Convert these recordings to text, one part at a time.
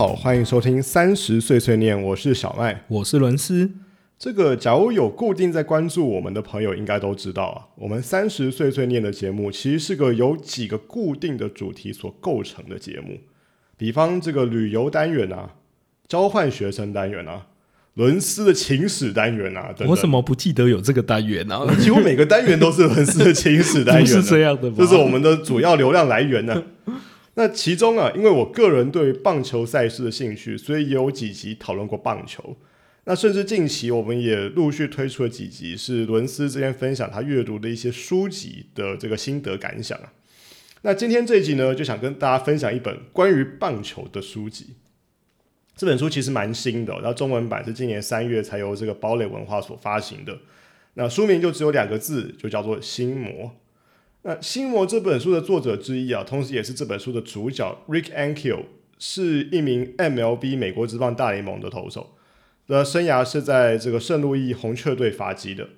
好，欢迎收听三十岁碎念，我是小麦。我是伦斯。这个假如有固定在关注我们的朋友，应该都知道啊，我们三十岁碎念的节目其实是个由几个固定的主题所构成的节目，比方这个旅游单元啊，交换学生单元啊，伦斯的情史单元啊，等等我怎么不记得有这个单元呢、几乎每个单元都是伦斯的情史单元 不，是这样的吗？这是我们的主要流量来源呢。那其中啊，因为我个人对棒球赛事的兴趣，所以也有几集讨论过棒球。那甚至近期我们也陆续推出了几集，是伦斯之前分享他阅读的一些书籍的这个心得感想啊。那今天这一集呢，就想跟大家分享一本关于棒球的书籍。这本书其实蛮新的哦、然后中文版是今年三月才由这个堡垒文化所发行的。那书名就只有两个字，就叫做《心魔》。那《心魔》这本书的作者之一啊，同时也是这本书的主角 Rick Ankiel，是一名 MLB 美国职棒大联盟的投手，的生涯是在这个圣路易红雀队发迹的。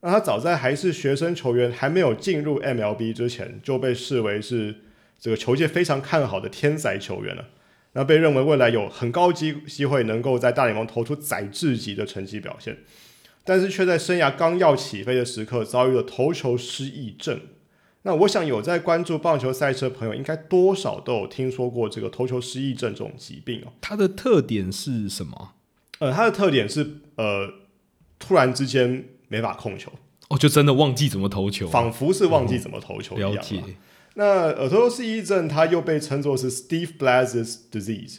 那他早在还是学生球员，还没有进入 MLB 之前，就被视为是这个球界非常看好的天才球员了。那被认为未来有很高机机会能够在大联盟投出宰制级的成绩表现，但是却在生涯刚要起飞的时刻遭遇了投球失忆症。那我想有在关注棒球赛车的朋友，应该多少都有听说过这个投球失忆症这种疾病哦。它的特点是什么？呃，它的特点是呃，突然之间没法控球，哦，就真的忘记怎么投球，仿佛是忘记怎么投球一样啦。了解。那呃，投球失忆症它又被称作是 Steve Blass disease，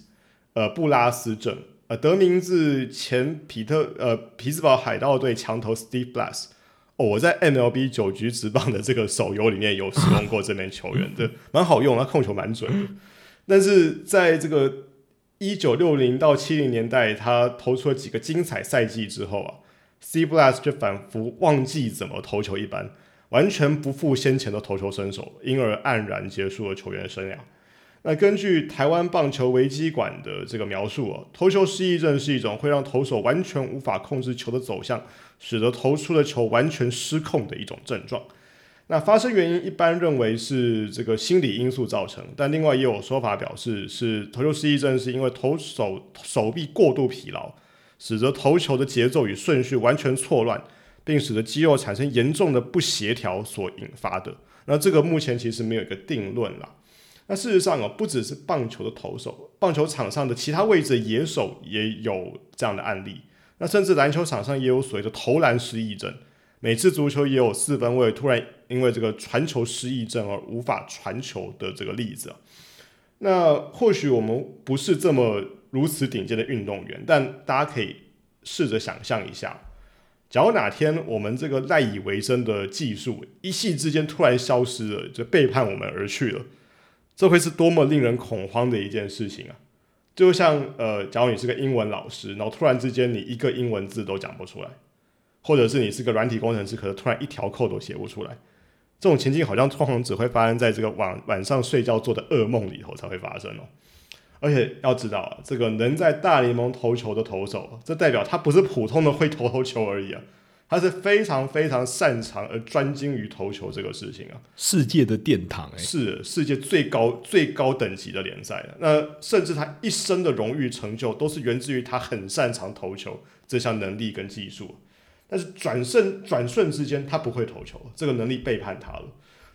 呃，布拉斯症，呃，得名自前皮特呃匹兹堡海盗队强投 Steve Blass。哦，我在 MLB 九局直棒的这个手游里面有使用过这名球员，对，蛮好用，他控球蛮准的。但是在这个一九六零到七零年代，他投出了几个精彩赛季之后啊，Steve Blass 就仿佛忘记怎么投球一般。完全不复先前的投球身手，因而黯然结束了球员生涯。那根据台湾棒球危机馆的这个描述哦，投球失忆症是一种会让投手完全无法控制球的走向，使得投出的球完全失控的一种症状。那发生原因一般认为是这个心理因素造成，但另外也有说法表示是投球失忆症是因为投手手臂过度疲劳，使得投球的节奏与顺序完全错乱。并使得肌肉产生严重的不协调所引发的。那这个目前其实没有一个定论啦。那事实上哦，不只是棒球的投手，棒球场上的其他位置的野手也有这样的案例。那甚至篮球场上也有所谓的投篮失忆症。每次足球也有四分卫突然因为这个传球失忆症而无法传球的这个例子。那或许我们不是这么如此顶尖的运动员，但大家可以试着想象一下。假如哪天我们这个赖以为生的技术一夕之间突然消失了，就背叛我们而去了，这会是多么令人恐慌的一件事情啊！就像呃，假如你是个英文老师，然后突然之间你一个英文字都讲不出来，或者是你是个软体工程师，可是突然一条扣都写不出来，这种情境好像通常只会发生在这个晚晚上睡觉做的噩梦里头才会发生哦。而且要知道啊，这个能在大联盟投球的投手，这代表他不是普通的会投投球而已啊，他是非常非常擅长而专精于投球这个事情啊，世界的殿堂、欸，是世界最高最高等级的联赛。那甚至他一生的荣誉成就，都是源自于他很擅长投球这项能力跟技术。但是转瞬转瞬之间，他不会投球，这个能力背叛他了。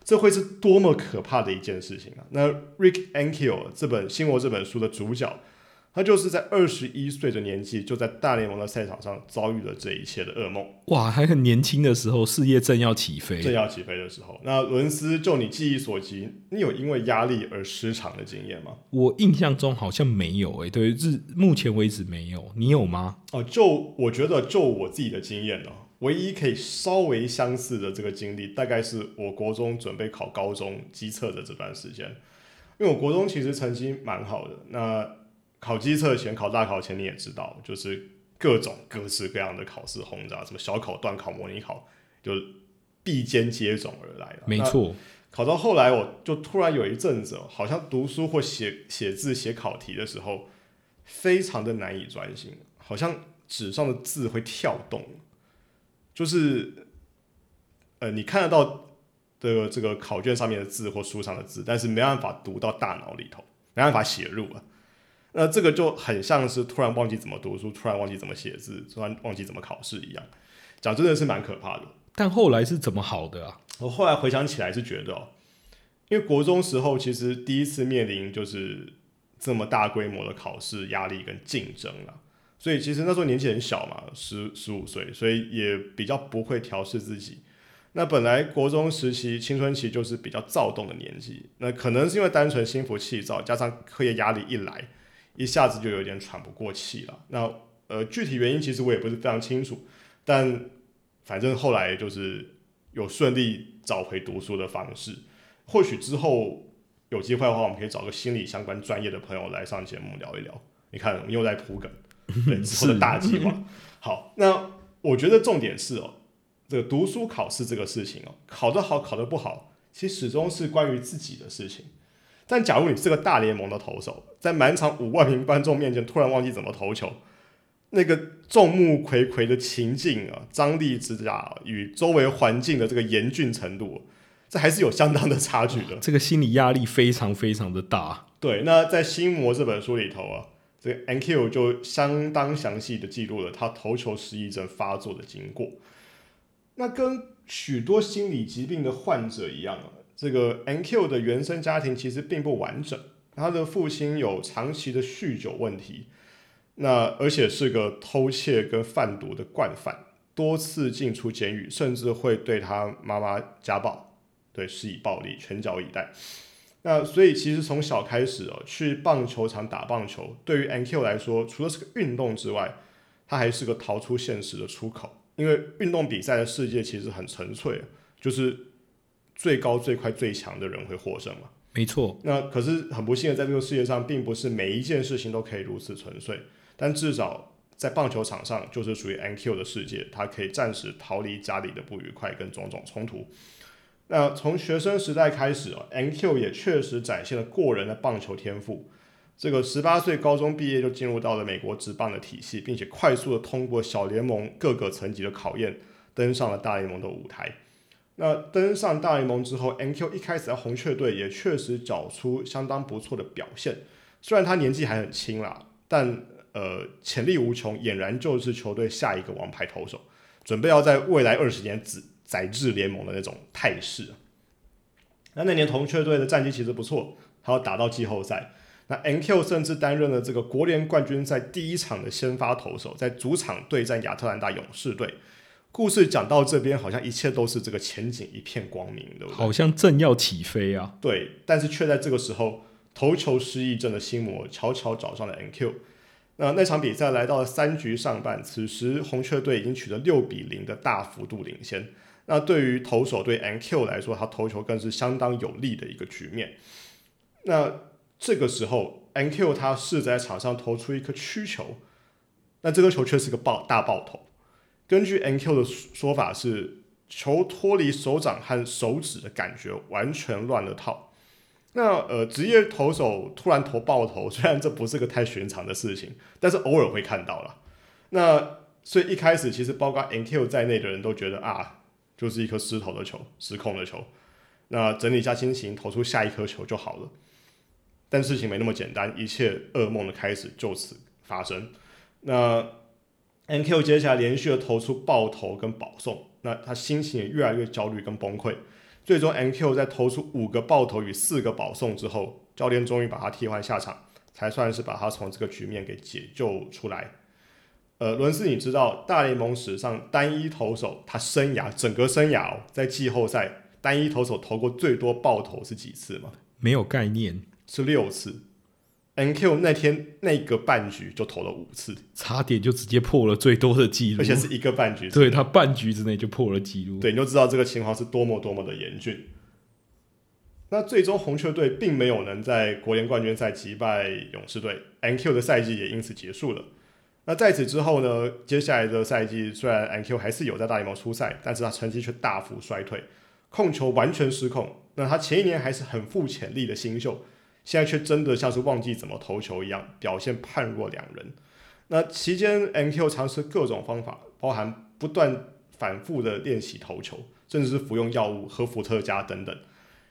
这会是多么可怕的一件事情啊！那 Rick Ankiel 这本《心魔》这本书的主角，他就是在二十一岁的年纪，就在大联盟的赛场上遭遇了这一切的噩梦。哇，还很年轻的时候，事业正要起飞，正要起飞的时候，那伦斯，就你记忆所及，你有因为压力而失常的经验吗？我印象中好像没有、欸，对，至目前为止没有，你有吗？哦，就我觉得，就我自己的经验呢、唯一可以稍微相似的这个经历，大概是我国中准备考高中机测的这段时间。因为我国中其实成绩蛮好的，那考机测前、考大考前你也知道，就是各种各式各样的考试轰炸，什么小考、段考、模拟考，就必肩接踵而来了。没错，考到后来，我就突然有一阵子哦，好像读书或写写字、写考题的时候，非常的难以专心，好像纸上的字会跳动，就是呃，你看得到的这个考卷上面的字或书上的字，但是没办法读到大脑里头，没办法写入啊。那这个就很像是突然忘记怎么读书，突然忘记怎么写字，突然忘记怎么考试一样。讲真的是蛮可怕的。但后来是怎么好的啊？我后来回想起来是觉得哦，因为国中时候其实第一次面临就是这么大规模的考试压力跟竞争了，所以其实那时候年纪很小嘛，十十五岁，所以也比较不会调试自己。那本来国中时期青春期就是比较躁动的年纪，那可能是因为单纯心浮气躁，加上课业压力一来，一下子就有点喘不过气了。那呃，具体原因其实我也不是非常清楚，但反正后来就是有顺利找回读书的方式。或许之后有机会的话，我们可以找个心理相关专业的朋友来上节目聊一聊。你看，我们又在铺梗，对 之后的大计划。好，那我觉得重点是哦。这个读书考试这个事情哦，考得好考得不好，其实始终是关于自己的事情。但假如你是个大联盟的投手，在满场五万名观众面前突然忘记怎么投球，那个众目睽睽的情境啊，张力之大与周围环境的这个严峻程度，这还是有相当的差距的。这个心理压力非常非常的大。对，那在《心魔》这本书里头啊，这个 NQ 就相当详细的记录了他投球失忆症发作的经过。那跟许多心理疾病的患者一样啊，这个 NQ 的原生家庭其实并不完整。他的父亲有长期的酗酒问题，那而且是个偷窃跟贩毒的惯犯，多次进出监狱，甚至会对他妈妈家暴，对施以暴力，拳脚以待。那所以其实从小开始哦，去棒球场打棒球，对于 NQ 来说，除了是个运动之外，他还是个逃出现实的出口。因为运动比赛的世界其实很纯粹，就是最高、最快、最强的人会获胜嘛。没错。那可是很不幸的，在这个世界上，并不是每一件事情都可以如此纯粹。但至少在棒球场上，就是属于 NQ 的世界，他可以暂时逃离家里的不愉快跟种种冲突。那从学生时代开始啊，NQ 也确实展现了过人的棒球天赋。这个十八岁高中毕业就进入到了美国职棒的体系，并且快速的通过小联盟各个层级的考验，登上了大联盟的舞台。那登上大联盟之后，NQ 一开始在红雀队也确实找出相当不错的表现。虽然他年纪还很轻啦，但呃潜力无穷，俨然就是球队下一个王牌投手，准备要在未来二十年载载至联盟的那种态势。那那年红雀队的战绩其实不错，还要打到季后赛。那 NQ 甚至担任了这个国联冠军赛第一场的先发投手，在主场对战亚特兰大勇士队。故事讲到这边，好像一切都是这个前景一片光明，对不对？好像正要起飞啊！对，但是却在这个时候，投球失忆症的心魔悄悄找上了 NQ。那那场比赛来到了三局上半，此时红雀队已经取得六比零的大幅度领先。那对于投手对 NQ 来说，他投球更是相当有利的一个局面。那这个时候，NQ 他试在场上投出一颗曲球，那这颗球却是个爆大爆头。根据 NQ 的说法是，球脱离手掌和手指的感觉完全乱了套。那呃，职业投手突然投爆头，虽然这不是个太寻常的事情，但是偶尔会看到了。那所以一开始其实包括 NQ 在内的人都觉得啊，就是一颗失投的球，失控的球。那整理一下心情，投出下一颗球就好了。但事情没那么简单，一切噩梦的开始就此发生。那 NQ 接下来连续的投出爆头跟保送，那他心情也越来越焦虑跟崩溃。最终 NQ 在投出五个爆头与四个保送之后，教练终于把他替换下场，才算是把他从这个局面给解救出来。呃，伦斯，你知道大联盟史上单一投手他生涯整个生涯哦在季后赛单一投手投过最多爆头是几次吗？没有概念。是六次，NQ 那天那个半局就投了五次，差点就直接破了最多的记录，而且是一个半局，对他半局之内就破了记录，对，你就知道这个情况是多么多么的严峻。那最终红雀队并没有能在国联冠军赛击败勇士队，NQ 的赛季也因此结束了。那在此之后呢？接下来的赛季虽然 NQ 还是有在大联盟出赛，但是他成绩却大幅衰退，控球完全失控。那他前一年还是很富潜力的新秀。现在却真的像是忘记怎么投球一样，表现判若两人。那期间，NQ 尝试各种方法，包含不断反复的练习投球，甚至是服用药物、喝伏特加等等。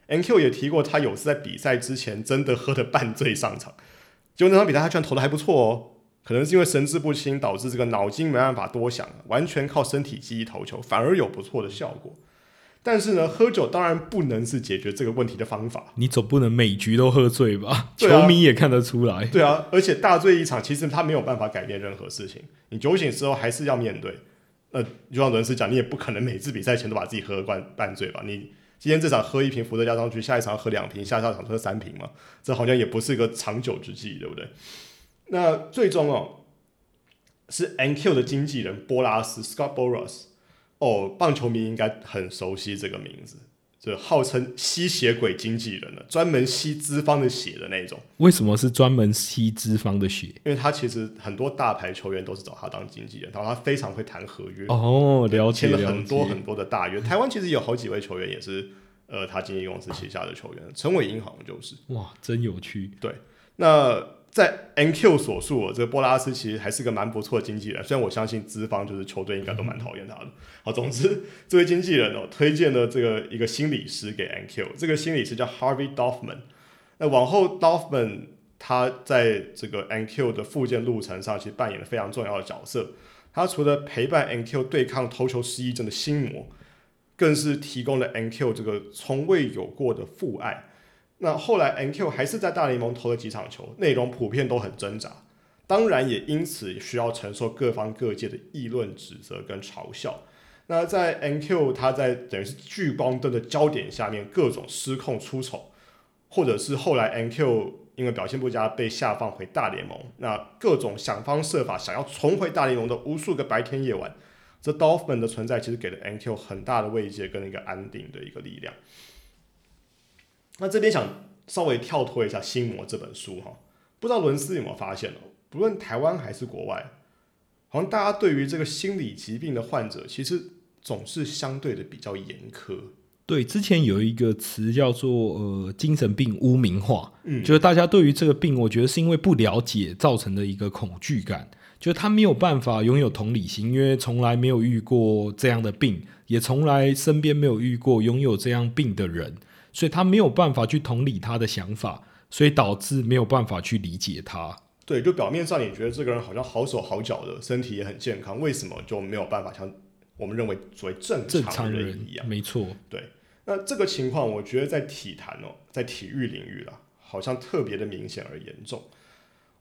NQ 也提过，他有次在比赛之前真的喝的半醉上场。结果那场比赛他居然投的还不错哦，可能是因为神志不清导致这个脑筋没办法多想，完全靠身体记忆投球，反而有不错的效果。但是呢，喝酒当然不能是解决这个问题的方法。你总不能每局都喝醉吧？啊球迷也看得出来。对啊，而且大醉一场，其实他没有办法改变任何事情。你酒醒之后还是要面对。那就像伦斯讲，你也不可能每次比赛前都把自己喝灌半醉吧？你今天这场喝一瓶伏特加上去，下一场喝两瓶，下下场喝三瓶嘛？这好像也不是个长久之计，对不对？那最终哦，是 NQ 的经纪人波拉斯 Scott Boras 哦，棒球迷应该很熟悉这个名字，就号称吸血鬼经纪人了，专门吸资方的血的那种。为什么是专门吸脂肪的血？因为他其实很多大牌球员都是找他当经纪人，然后他非常会谈合约，哦，了解签了。很多很多的大约。台湾其实有好几位球员也是呃他经纪公司旗下的球员，陈伟英好像就是。哇，真有趣。对那在 NQ 所述，这个波拉斯其实还是个蛮不错的经纪人，虽然我相信资方就是球队应该都蛮讨厌他的。好，总之这位经纪人哦推荐了这个一个心理师给 NQ，这个心理师叫 Harvey Dorfman。那往后 Dorfman 他在这个 NQ 的复健路程上，其实扮演了非常重要的角色。他除了陪伴 NQ 对抗投球失忆症的心魔，更是提供了 NQ 这个从未有过的父爱。那后来 NQ 还是在大联盟投了几场球，内容普遍都很挣扎，当然也因此需要承受各方各界的议论、指责跟嘲笑。那在 NQ 他在等于是聚光灯的焦点下面各种失控出丑，或者是后来 NQ 因为表现不佳被下放回大联盟，那各种想方设法想要重回大联盟的无数个白天夜晚，这 Dolphin 的存在其实给了 NQ 很大的慰藉跟一个安定的一个力量。那这边想稍微跳脱一下《心魔》这本书哈，不知道伦斯有没有发现哦？不论台湾还是国外，好像大家对于这个心理疾病的患者，其实总是相对的比较严苛。对，之前有一个词叫做呃精神病污名化，嗯，就是大家对于这个病，我觉得是因为不了解造成的一个恐惧感，就是他没有办法拥有同理心，因为从来没有遇过这样的病，也从来身边没有遇过拥有这样病的人，所以他没有办法去同理他的想法，所以导致没有办法去理解他。对，就表面上你觉得这个人好像好手好脚的，身体也很健康，为什么就没有办法像我们认为所谓正正常人一样？没错，对那这个情况，我觉得在体坛哦，在体育领域啦，好像特别的明显而严重。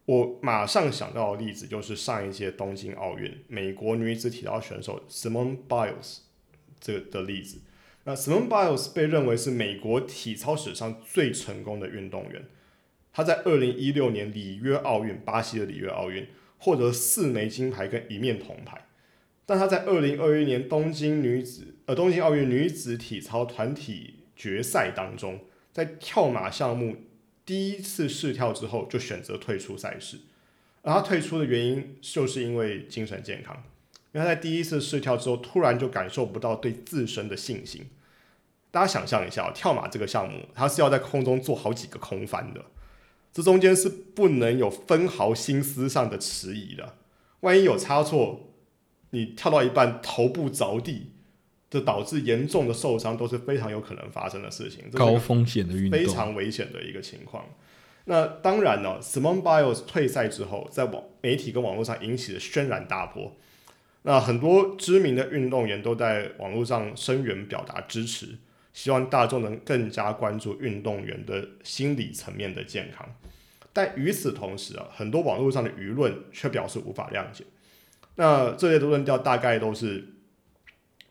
我马上想到的例子就是上一届东京奥运美国女子体操选手 Simone Biles 这个的例子。那 Simone Biles 被认为是美国体操史上最成功的运动员。他在二零一六年里约奥运，巴西的里约奥运获得四枚金牌跟一面铜牌。但他在二零二一年东京女子呃东京奥运女子体操团体决赛当中，在跳马项目第一次试跳之后就选择退出赛事，而他退出的原因就是因为精神健康，因为他在第一次试跳之后突然就感受不到对自身的信心。大家想象一下，跳马这个项目，它是要在空中做好几个空翻的，这中间是不能有分毫心思上的迟疑的，万一有差错。你跳到一半头部着地，这导致严重的受伤都是非常有可能发生的事情，高风险的运动非，常危险的一个情况。那当然呢，Simone Biles 退赛之后，在网媒体跟网络上引起了轩然大波。那很多知名的运动员都在网络上声援表达支持，希望大众能更加关注运动员的心理层面的健康。但与此同时啊，很多网络上的舆论却表示无法谅解。那这类的论调大概都是，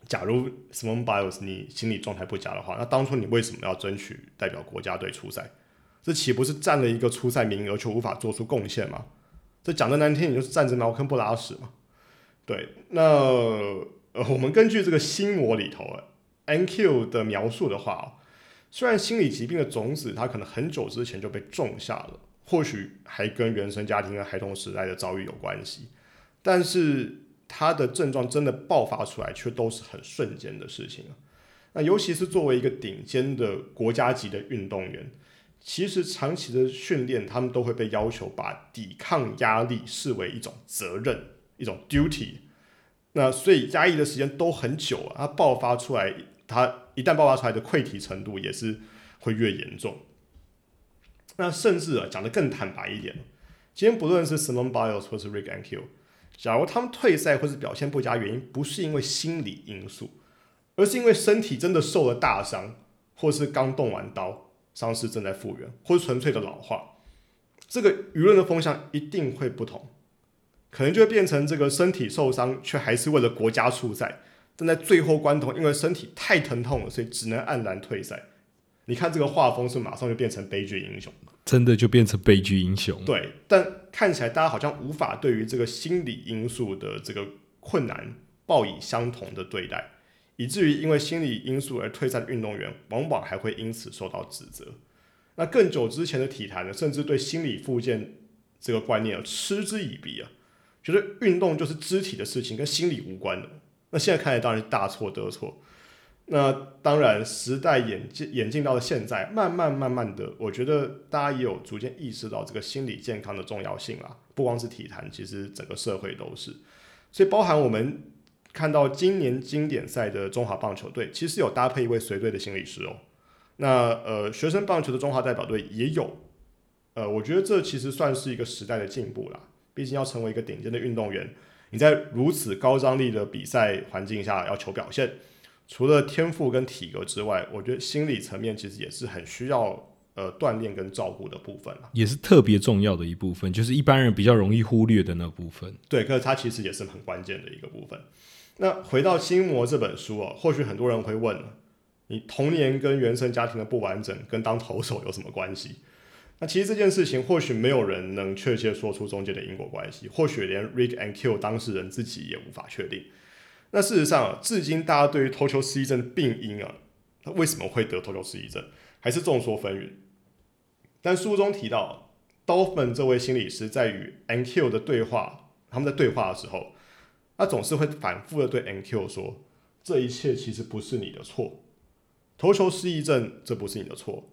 假如 Simon Biles 你心理状态不佳的话，那当初你为什么要争取代表国家队出赛？这岂不是占了一个出赛名额却无法做出贡献吗？这讲的难听，你就是占着茅坑不拉屎嘛。对，那呃，我们根据这个心魔里头 NQ 的描述的话、虽然心理疾病的种子它可能很久之前就被种下了，或许还跟原生家庭跟孩童时代的遭遇有关系，但是它的症状真的爆发出来，却都是很瞬间的事情啊。那尤其是作为一个顶尖的国家级的运动员，其实长期的训练，他们都会被要求把抵抗压力视为一种责任，一种 duty。那所以压抑的时间都很久啊，它爆发出来，它一旦爆发出来的溃体程度也是会越严重。那甚至啊，讲得更坦白一点，今天不论是 Simon Biles 或是 Rick a n k i l 假如他们退赛或是表现不佳，原因不是因为心理因素，而是因为身体真的受了大伤，或是刚动完刀，伤势正在复原，或是纯粹的老化，这个舆论的风向一定会不同，可能就会变成这个身体受伤却还是为了国家出赛，但在最后关头因为身体太疼痛了，所以只能黯然退赛。你看这个画风是马上就变成悲剧英雄。真的就变成悲剧英雄。对，但看起来大家好像无法对于这个心理因素的这个困难报以相同的对待，以至于因为心理因素而退赛的运动员，往往还会因此受到指责。那更久之前的体坛呢，甚至对心理附件这个观念嗤之以鼻啊，觉得运动就是肢体的事情，跟心理无关的。那现在看来当然是大错特错。那当然，时代演进演进到了现在，慢慢慢慢的，我觉得大家也有逐渐意识到这个心理健康的重要性啦。不光是体坛，其实整个社会都是。所以，包含我们看到今年经典赛的中华棒球队，其实有搭配一位随队的心理师哦。那呃，学生棒球的中华代表队也有。呃，我觉得这其实算是一个时代的进步啦。毕竟要成为一个顶尖的运动员，你在如此高张力的比赛环境下要求表现。除了天赋跟体格之外，我觉得心理层面其实也是很需要呃锻炼跟照顾的部分也是特别重要的一部分，就是一般人比较容易忽略的那部分。对，可是它其实也是很关键的一个部分。那回到《心魔》这本书啊，或许很多人会问：你童年跟原生家庭的不完整跟当投手有什么关系？那其实这件事情或许没有人能确切说出中间的因果关系，或许连 Rick and Kill 当事人自己也无法确定。那事实上，至今大家对于头球失忆症的病因啊，他为什么会得头球失忆症，还是众说纷纭。但书中提到，Dolphin 这位心理师在与 NQ 的对话，他们在对话的时候，他总是会反复的对 NQ 说：“这一切其实不是你的错，头球失忆症这不是你的错，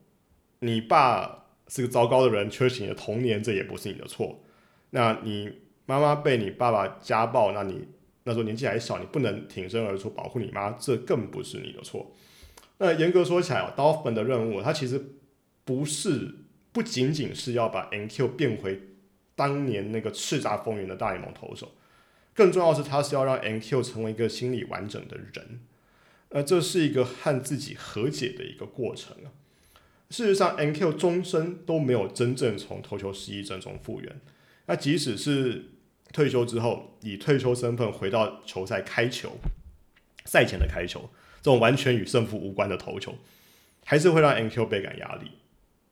你爸是个糟糕的人，缺席你的童年，这也不是你的错。那你妈妈被你爸爸家暴，那你。”那时候年纪还小，你不能挺身而出保护你妈，这更不是你的错。那严格说起来哦，Dolphin 的任务，他其实不是不仅仅是要把 NQ 变回当年那个叱咤风云的大联盟投手，更重要是他是要让 NQ 成为一个心理完整的人。呃，这是一个和自己和解的一个过程啊。事实上，NQ 终身都没有真正从投球失忆症中复原。那即使是。退休之后，以退休身份回到球赛开球，赛前的开球，这种完全与胜负无关的投球，还是会让 NQ 倍感压力。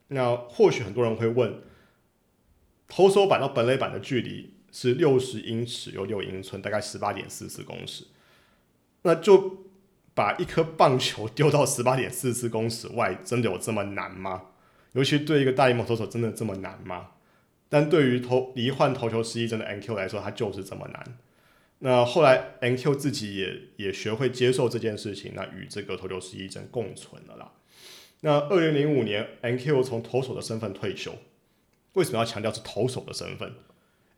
那或许很多人会问，投手板到本垒板的距离是六十英尺有六英寸，大概十八点四四公尺，那就把一颗棒球丢到十八点四四公尺外，真的有这么难吗？尤其对一个大联盟投手，真的这么难吗？但对于投罹患头球失忆症的 NQ 来说，它就是这么难。那后来 NQ 自己也也学会接受这件事情，那与这个头球失忆症共存了啦。那二零零五年，NQ 从投手的身份退休。为什么要强调是投手的身份？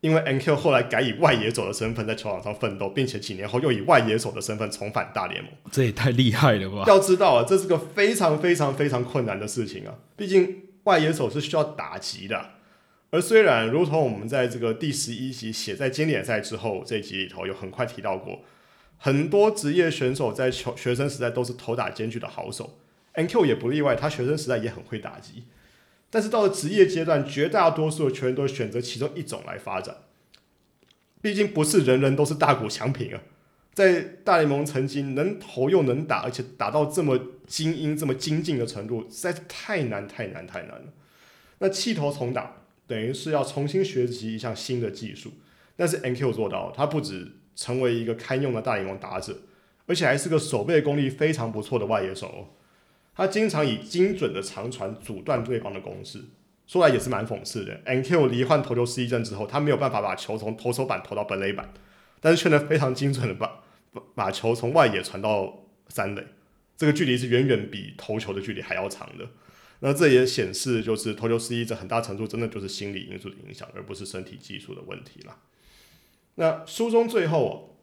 因为 NQ 后来改以外野手的身份在球场上奋斗，并且几年后又以外野手的身份重返大联盟。这也太厉害了吧！要知道啊，这是个非常非常非常困难的事情啊。毕竟外野手是需要打击的。而虽然，如同我们在这个第十一集写在经典赛之后这一集里头有很快提到过，很多职业选手在球学生时代都是投打兼具的好手，NQ 也不例外，他学生时代也很会打击。但是到了职业阶段，绝大多数的球员都选择其中一种来发展，毕竟不是人人都是大股强品啊。在大联盟曾经能投又能打，而且打到这么精英、这么精进的程度，实在是太难、太难、太难了。那弃投重打。等于是要重新学习一项新的技术，但是 NQ 做到，他不止成为一个堪用的大联盟打者，而且还是个守备功力非常不错的外野手。哦他经常以精准的长传阻断对方的攻势，说来也是蛮讽刺的。NQ 罹患投球失忆症之后，他没有办法把球从投手板投到本垒板，但是却能非常精准的把把球从外野传到三垒，这个距离是远远比投球的距离还要长的。那这也显示，就是投球失忆症很大程度真的就是心理因素的影响，而不是身体技术的问题了。那书中最后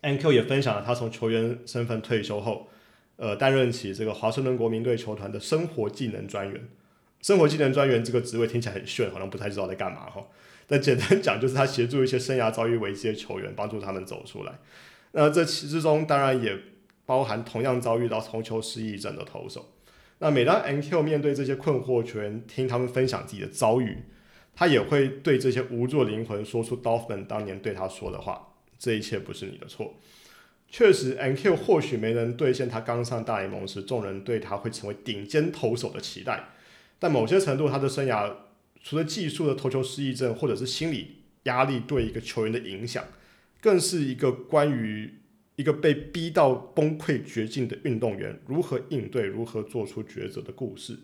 ，NQ 也分享了他从球员身份退休后，呃，担任起这个华盛顿国民队球团的生活技能专员。生活技能专员这个职位听起来很炫，好像不太知道在干嘛哈。但简单讲，就是他协助一些生涯遭遇危机的球员，帮助他们走出来。那这其之中当然也包含同样遭遇到投球失忆症的投手。那每当 NQ 面对这些困惑球员，听他们分享自己的遭遇，他也会对这些无助灵魂说出 Dolphin 当年对他说的话：“这一切不是你的错。”确实，NQ 或许没能兑现他刚上大联盟时众人对他会成为顶尖投手的期待，但某些程度，他的生涯除了技术的投球失忆症，或者是心理压力对一个球员的影响，更是一个关于一个被逼到崩溃绝境的运动员如何应对、如何做出抉择的故事。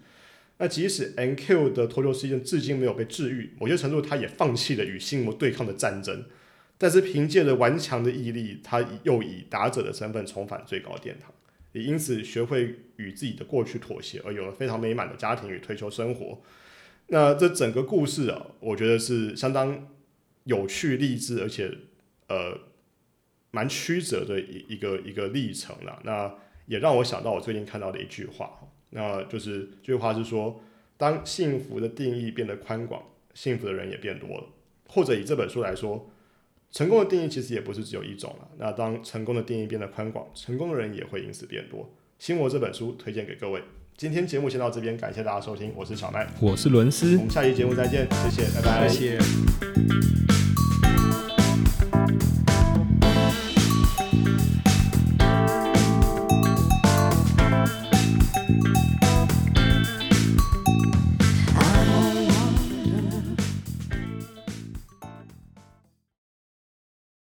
那即使 NQ 的投球失忆症至今没有被治愈，某些程度他也放弃了与心魔对抗的战争。但是凭借着顽强的毅力，他又以打者的身份重返最高殿堂，也因此学会与自己的过去妥协，而有了非常美满的家庭与退休生活。那这整个故事啊，我觉得是相当有趣、励志，而且呃蛮曲折的一一个一个历程了。那也让我想到我最近看到的一句话，那就是这句话是说：当幸福的定义变得宽广，幸福的人也变多了。或者以这本书来说。成功的定义其实也不是只有一种了。那当成功的定义变得宽广，成功的人也会因此变多。《心魔》这本书推荐给各位。今天节目先到这边，感谢大家收听，我是小麦，我是伦斯，我们下期节目再见，谢谢，拜拜，谢谢。